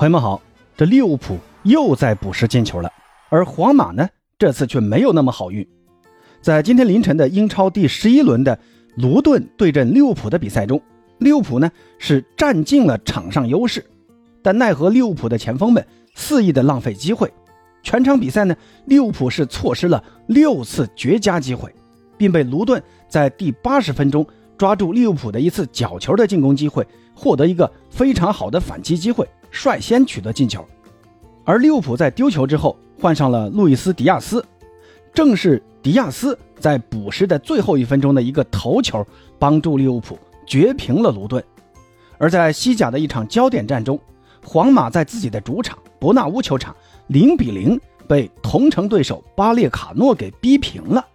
朋友们好，这利物浦又在补时进球了，而皇马呢，这次却没有那么好运。在今天凌晨的英超第十一轮的卢顿对阵利物浦的比赛中，利物浦呢是占尽了场上优势，但奈何利物浦的前锋们肆意的浪费机会，全场比赛呢，利物浦是错失了六次绝佳机会，并被卢顿在第八十分钟抓住利物浦的一次角球的进攻机会，获得一个非常好的反击机会。率先取得进球，而利物浦在丢球之后换上了路易斯·迪亚斯，正是迪亚斯在补时的最后一分钟的一个头球，帮助利物浦绝平了卢顿。而在西甲的一场焦点战中，皇马在自己的主场伯纳乌球场零比零被同城对手巴列卡诺给逼平了。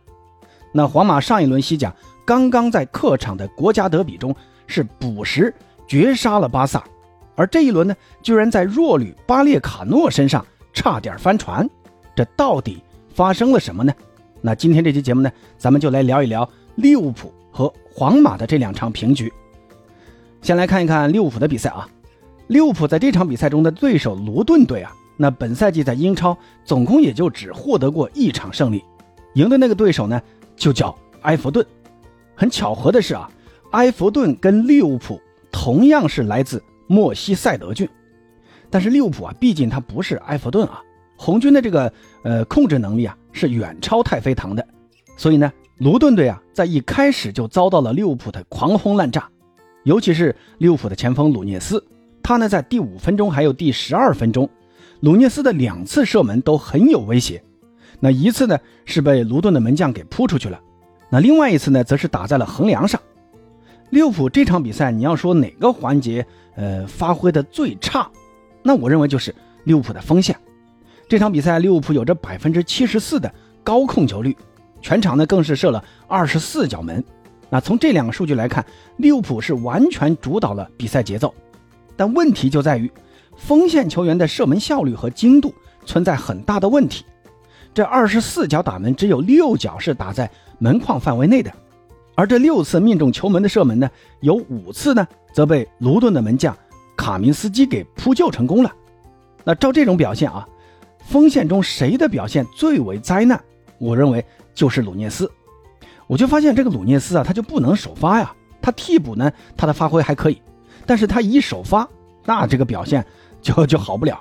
那皇马上一轮西甲刚刚在客场的国家德比中是补时绝杀了巴萨。而这一轮呢，居然在弱旅巴列卡诺身上差点翻船，这到底发生了什么呢？那今天这期节目呢，咱们就来聊一聊利物浦和皇马的这两场平局。先来看一看利物浦的比赛啊，利物浦在这场比赛中的对手卢顿队啊，那本赛季在英超总共也就只获得过一场胜利，赢的那个对手呢就叫埃弗顿。很巧合的是啊，埃弗顿跟利物浦同样是来自。莫西塞德郡，但是利物浦啊，毕竟他不是埃弗顿啊，红军的这个呃控制能力啊是远超太妃糖的，所以呢，卢顿队啊在一开始就遭到了利物浦的狂轰滥炸，尤其是利物浦的前锋鲁涅斯，他呢在第五分钟还有第十二分钟，鲁涅斯的两次射门都很有威胁，那一次呢是被卢顿的门将给扑出去了，那另外一次呢则是打在了横梁上。利物浦这场比赛，你要说哪个环节，呃，发挥的最差，那我认为就是利物浦的锋线。这场比赛，利物浦有着百分之七十四的高控球率，全场呢更是射了二十四脚门。那从这两个数据来看，利物浦是完全主导了比赛节奏。但问题就在于，锋线球员的射门效率和精度存在很大的问题。这二十四脚打门，只有六脚是打在门框范围内的。而这六次命中球门的射门呢，有五次呢，则被卢顿的门将卡明斯基给扑救成功了。那照这种表现啊，锋线中谁的表现最为灾难？我认为就是鲁涅斯。我就发现这个鲁涅斯啊，他就不能首发呀。他替补呢，他的发挥还可以，但是他一首发，那这个表现就就好不了。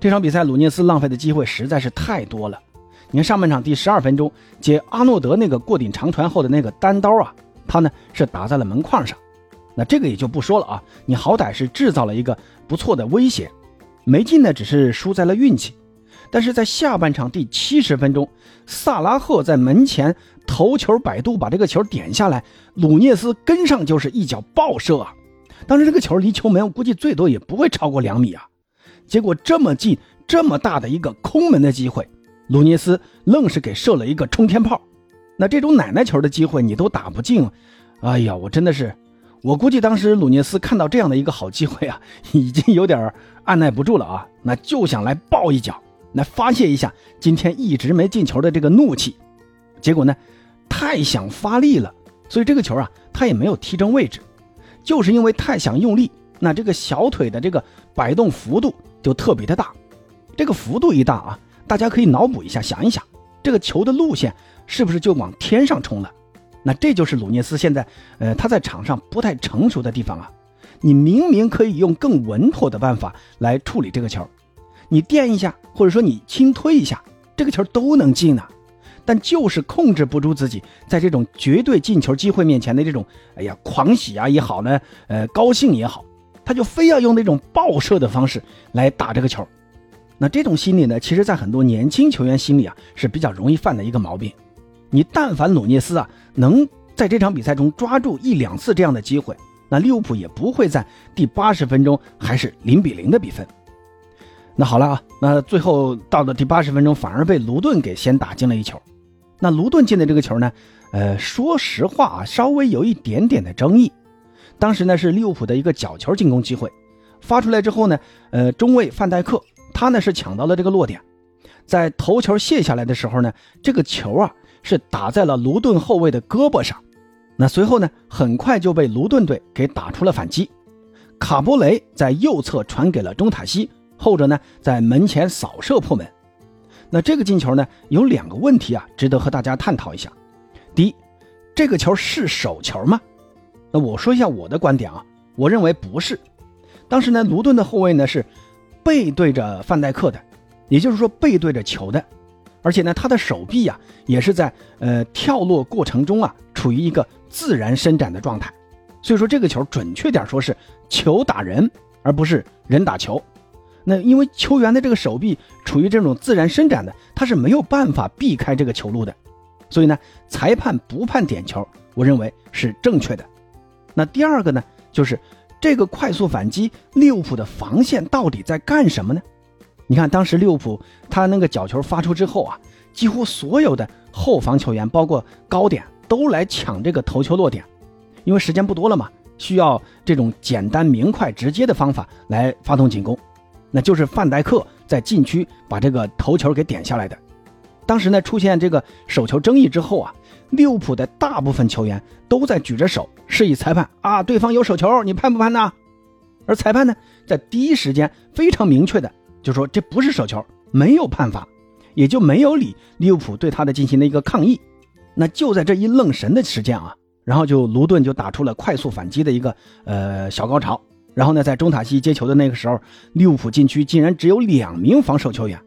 这场比赛鲁涅斯浪费的机会实在是太多了。你看上半场第十二分钟接阿诺德那个过顶长传后的那个单刀啊，他呢是打在了门框上，那这个也就不说了啊。你好歹是制造了一个不错的威胁，没进呢只是输在了运气。但是在下半场第七十分钟，萨拉赫在门前头球摆渡把这个球点下来，鲁涅斯跟上就是一脚爆射啊。当时这个球离球门我估计最多也不会超过两米啊，结果这么近这么大的一个空门的机会。鲁涅斯愣是给射了一个冲天炮，那这种奶奶球的机会你都打不进，哎呀，我真的是，我估计当时鲁涅斯看到这样的一个好机会啊，已经有点按耐不住了啊，那就想来爆一脚，来发泄一下今天一直没进球的这个怒气。结果呢，太想发力了，所以这个球啊，他也没有踢正位置，就是因为太想用力，那这个小腿的这个摆动幅度就特别的大，这个幅度一大啊。大家可以脑补一下，想一想，这个球的路线是不是就往天上冲了？那这就是鲁涅斯现在，呃，他在场上不太成熟的地方啊。你明明可以用更稳妥的办法来处理这个球，你垫一下，或者说你轻推一下，这个球都能进呢。但就是控制不住自己，在这种绝对进球机会面前的这种，哎呀，狂喜啊也好呢，呃，高兴也好，他就非要用那种爆射的方式来打这个球。那这种心理呢，其实，在很多年轻球员心里啊，是比较容易犯的一个毛病。你但凡努涅斯啊，能在这场比赛中抓住一两次这样的机会，那利物浦也不会在第八十分钟还是零比零的比分。那好了啊，那最后到了第八十分钟，反而被卢顿给先打进了一球。那卢顿进的这个球呢，呃，说实话啊，稍微有一点点的争议。当时呢是利物浦的一个角球进攻机会，发出来之后呢，呃，中卫范戴克。他呢是抢到了这个落点，在头球卸下来的时候呢，这个球啊是打在了卢顿后卫的胳膊上，那随后呢很快就被卢顿队给打出了反击，卡波雷在右侧传给了中塔西，后者呢在门前扫射破门。那这个进球呢有两个问题啊，值得和大家探讨一下。第一，这个球是手球吗？那我说一下我的观点啊，我认为不是。当时呢，卢顿的后卫呢是背对着范戴克的，也就是说背对着球的，而且呢他的手臂呀也是在呃跳落过程中啊处于一个自然伸展的状态。所以说这个球准确点说是球打人，而不是人打球。那因为球员的这个手臂处于这种自然伸展的，他是没有办法避开这个球路的。所以呢，裁判不判点球，我认为是正确的。那第二个呢，就是这个快速反击，利物浦的防线到底在干什么呢？你看，当时利物浦他那个角球发出之后啊，几乎所有的后防球员，包括高点，都来抢这个头球落点，因为时间不多了嘛，需要这种简单明快直接的方法来发动进攻，那就是范戴克在禁区把这个头球给点下来的。当时呢，出现这个手球争议之后啊，利物浦的大部分球员都在举着手示意裁判啊，对方有手球，你判不判呢？而裁判呢，在第一时间非常明确的就说这不是手球，没有判罚，也就没有理利物浦对他的进行了一个抗议。那就在这一愣神的时间啊，然后就卢顿就打出了快速反击的一个呃小高潮。然后呢，在中塔西接球的那个时候，利物浦禁区竟然只有两名防守球员。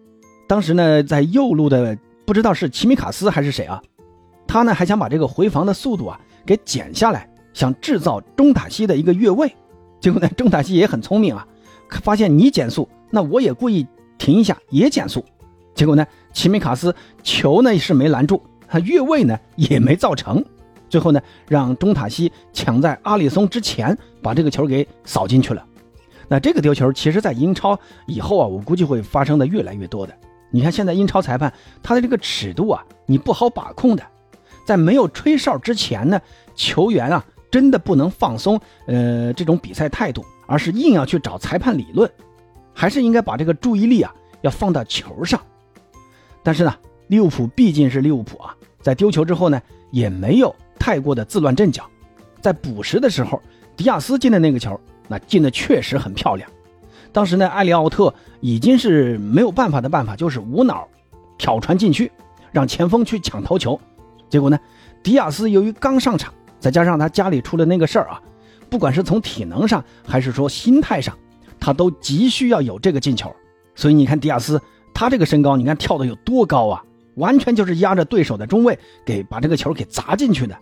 当时呢，在右路的。不知道是齐米卡斯还是谁啊？他呢还想把这个回防的速度啊给减下来，想制造中塔西的一个越位。结果呢，中塔西也很聪明啊，发现你减速，那我也故意停一下也减速。结果呢，齐米卡斯球呢是没拦住，他越位呢也没造成。最后呢，让中塔西抢在阿里松之前把这个球给扫进去了。那这个丢球，其实在英超以后啊，我估计会发生的越来越多的。你看现在英超裁判他的这个尺度啊，你不好把控的。在没有吹哨之前呢，球员啊真的不能放松呃这种比赛态度，而是硬要去找裁判理论，还是应该把这个注意力啊要放到球上。但是呢，利物浦毕竟是利物浦啊，在丢球之后呢，也没有太过的自乱阵脚。在补时的时候，迪亚斯进的那个球，那进的确实很漂亮。当时呢，埃里奥特已经是没有办法的办法，就是无脑挑传禁区，让前锋去抢头球。结果呢，迪亚斯由于刚上场，再加上他家里出了那个事儿啊，不管是从体能上还是说心态上，他都急需要有这个进球。所以你看迪亚斯，他这个身高，你看跳的有多高啊？完全就是压着对手的中卫给把这个球给砸进去的。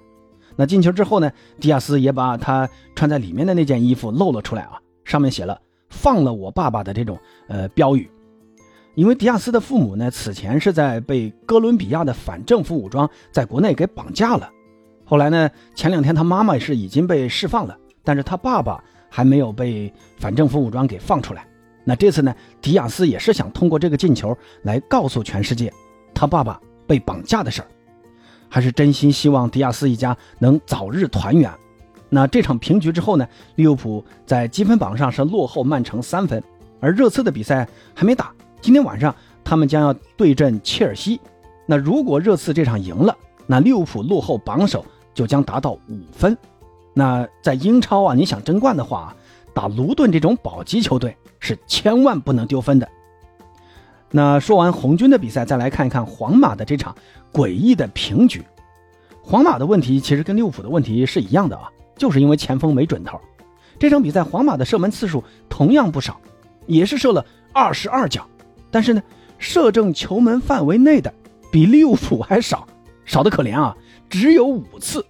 那进球之后呢，迪亚斯也把他穿在里面的那件衣服露了出来啊，上面写了。放了我爸爸的这种呃标语，因为迪亚斯的父母呢，此前是在被哥伦比亚的反政府武装在国内给绑架了，后来呢，前两天他妈妈是已经被释放了，但是他爸爸还没有被反政府武装给放出来。那这次呢，迪亚斯也是想通过这个进球来告诉全世界，他爸爸被绑架的事儿，还是真心希望迪亚斯一家能早日团圆。那这场平局之后呢？利物浦在积分榜上是落后曼城三分，而热刺的比赛还没打，今天晚上他们将要对阵切尔西。那如果热刺这场赢了，那利物浦落后榜首就将达到五分。那在英超啊，你想争冠的话，打卢顿这种保级球队是千万不能丢分的。那说完红军的比赛，再来看一看皇马的这场诡异的平局。皇马的问题其实跟利物浦的问题是一样的啊。就是因为前锋没准头，这场比赛皇马的射门次数同样不少，也是射了二十二脚，但是呢，射正球门范围内的比利物浦还少，少的可怜啊，只有五次。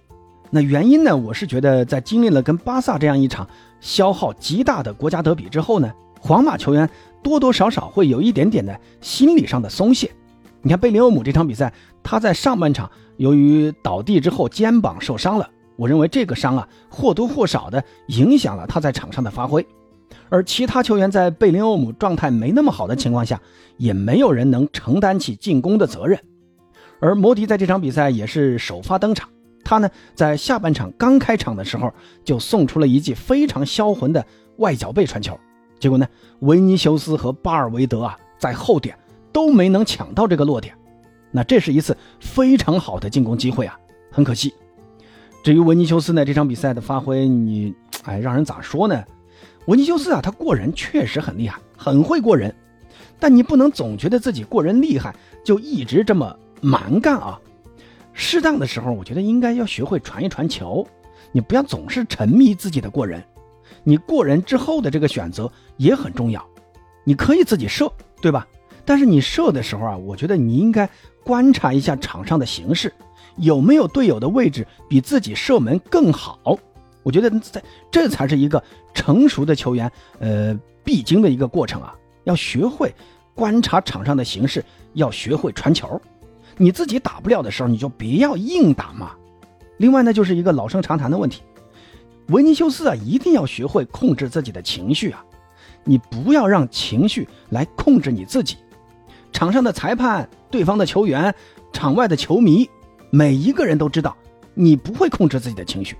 那原因呢，我是觉得在经历了跟巴萨这样一场消耗极大的国家德比之后呢，皇马球员多多少少会有一点点的心理上的松懈。你看贝林厄姆这场比赛，他在上半场由于倒地之后肩膀受伤了。我认为这个伤啊，或多或少的影响了他在场上的发挥，而其他球员在贝林厄姆状态没那么好的情况下，也没有人能承担起进攻的责任。而摩迪在这场比赛也是首发登场，他呢在下半场刚开场的时候就送出了一记非常销魂的外脚背传球，结果呢维尼修斯和巴尔维德啊在后点都没能抢到这个落点，那这是一次非常好的进攻机会啊，很可惜。至于维尼修斯呢，这场比赛的发挥，你哎，让人咋说呢？维尼修斯啊，他过人确实很厉害，很会过人，但你不能总觉得自己过人厉害就一直这么蛮干啊。适当的时候，我觉得应该要学会传一传球，你不要总是沉迷自己的过人。你过人之后的这个选择也很重要，你可以自己射，对吧？但是你射的时候啊，我觉得你应该观察一下场上的形势，有没有队友的位置比自己射门更好。我觉得在这才是一个成熟的球员呃必经的一个过程啊，要学会观察场上的形势，要学会传球。你自己打不了的时候，你就别要硬打嘛。另外呢，就是一个老生常谈的问题。维尼修斯啊，一定要学会控制自己的情绪啊！你不要让情绪来控制你自己。场上的裁判、对方的球员、场外的球迷，每一个人都知道你不会控制自己的情绪。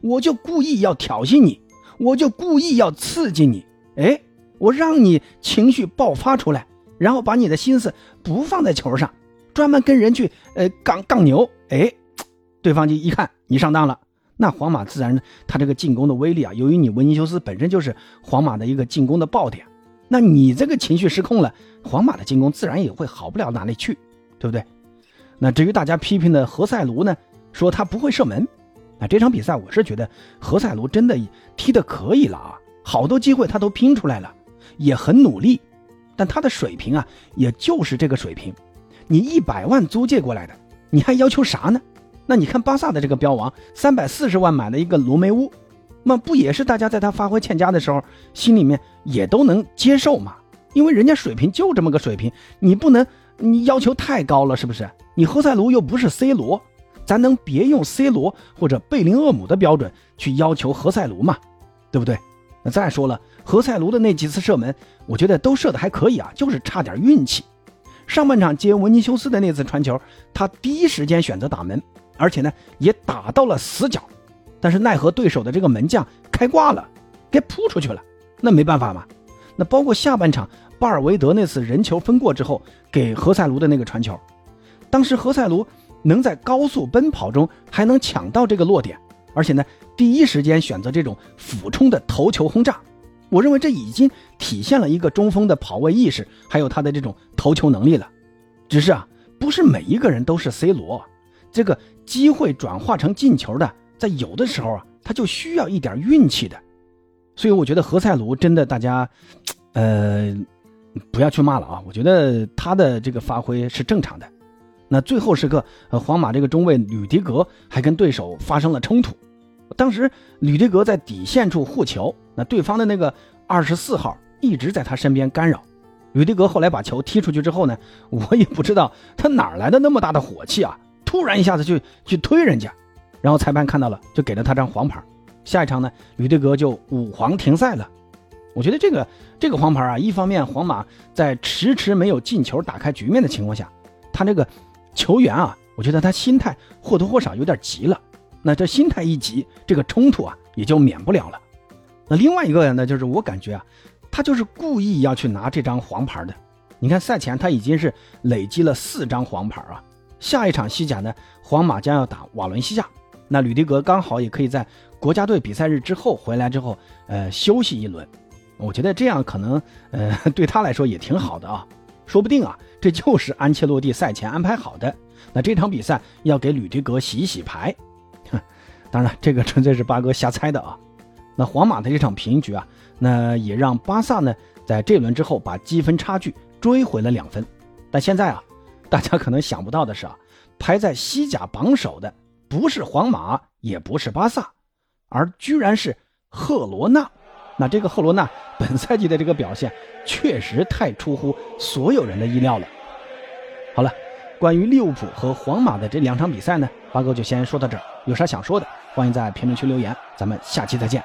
我就故意要挑衅你，我就故意要刺激你，哎，我让你情绪爆发出来，然后把你的心思不放在球上，专门跟人去呃杠杠牛，哎，对方就一看你上当了。那皇马自然，他这个进攻的威力啊，由于你维尼修斯本身就是皇马的一个进攻的爆点，那你这个情绪失控了，皇马的进攻自然也会好不了哪里去，对不对？那至于大家批评的何塞卢呢，说他不会射门，啊这场比赛我是觉得何塞卢真的踢得可以了啊，好多机会他都拼出来了，也很努力，但他的水平啊，也就是这个水平，你一百万租借过来的，你还要求啥呢？那你看巴萨的这个标王，三百四十万买了一个罗梅乌，那不也是大家在他发挥欠佳的时候，心里面也都能接受嘛？因为人家水平就这么个水平，你不能你要求太高了，是不是？你何塞卢又不是 C 罗，咱能别用 C 罗或者贝林厄姆的标准去要求何塞卢嘛？对不对？那再说了，何塞卢的那几次射门，我觉得都射的还可以啊，就是差点运气。上半场接文尼修斯的那次传球，他第一时间选择打门。而且呢，也打到了死角，但是奈何对手的这个门将开挂了，给扑出去了。那没办法嘛。那包括下半场巴尔维德那次人球分过之后给何塞卢的那个传球，当时何塞卢能在高速奔跑中还能抢到这个落点，而且呢，第一时间选择这种俯冲的头球轰炸。我认为这已经体现了一个中锋的跑位意识，还有他的这种头球能力了。只是啊，不是每一个人都是 C 罗。这个机会转化成进球的，在有的时候啊，他就需要一点运气的，所以我觉得何塞卢真的大家，呃，不要去骂了啊，我觉得他的这个发挥是正常的。那最后时刻，呃，皇马这个中卫吕迪格还跟对手发生了冲突，当时吕迪格在底线处护球，那对方的那个二十四号一直在他身边干扰，吕迪格后来把球踢出去之后呢，我也不知道他哪来的那么大的火气啊。突然一下子就去推人家，然后裁判看到了，就给了他张黄牌。下一场呢，吕迪格就五黄停赛了。我觉得这个这个黄牌啊，一方面皇马在迟迟没有进球打开局面的情况下，他这个球员啊，我觉得他心态或多或少有点急了。那这心态一急，这个冲突啊也就免不了了。那另外一个呢，就是我感觉啊，他就是故意要去拿这张黄牌的。你看赛前他已经是累积了四张黄牌啊。下一场西甲呢，皇马将要打瓦伦西亚，那吕迪格刚好也可以在国家队比赛日之后回来之后，呃，休息一轮。我觉得这样可能，呃，对他来说也挺好的啊。说不定啊，这就是安切洛蒂赛前安排好的。那这场比赛要给吕迪格洗洗牌，哼，当然这个纯粹是八哥瞎猜的啊。那皇马的这场平局啊，那也让巴萨呢在这轮之后把积分差距追回了两分。但现在啊。大家可能想不到的是啊，排在西甲榜首的不是皇马，也不是巴萨，而居然是赫罗纳。那这个赫罗纳本赛季的这个表现确实太出乎所有人的意料了。好了，关于利物浦和皇马的这两场比赛呢，八哥就先说到这儿。有啥想说的，欢迎在评论区留言。咱们下期再见。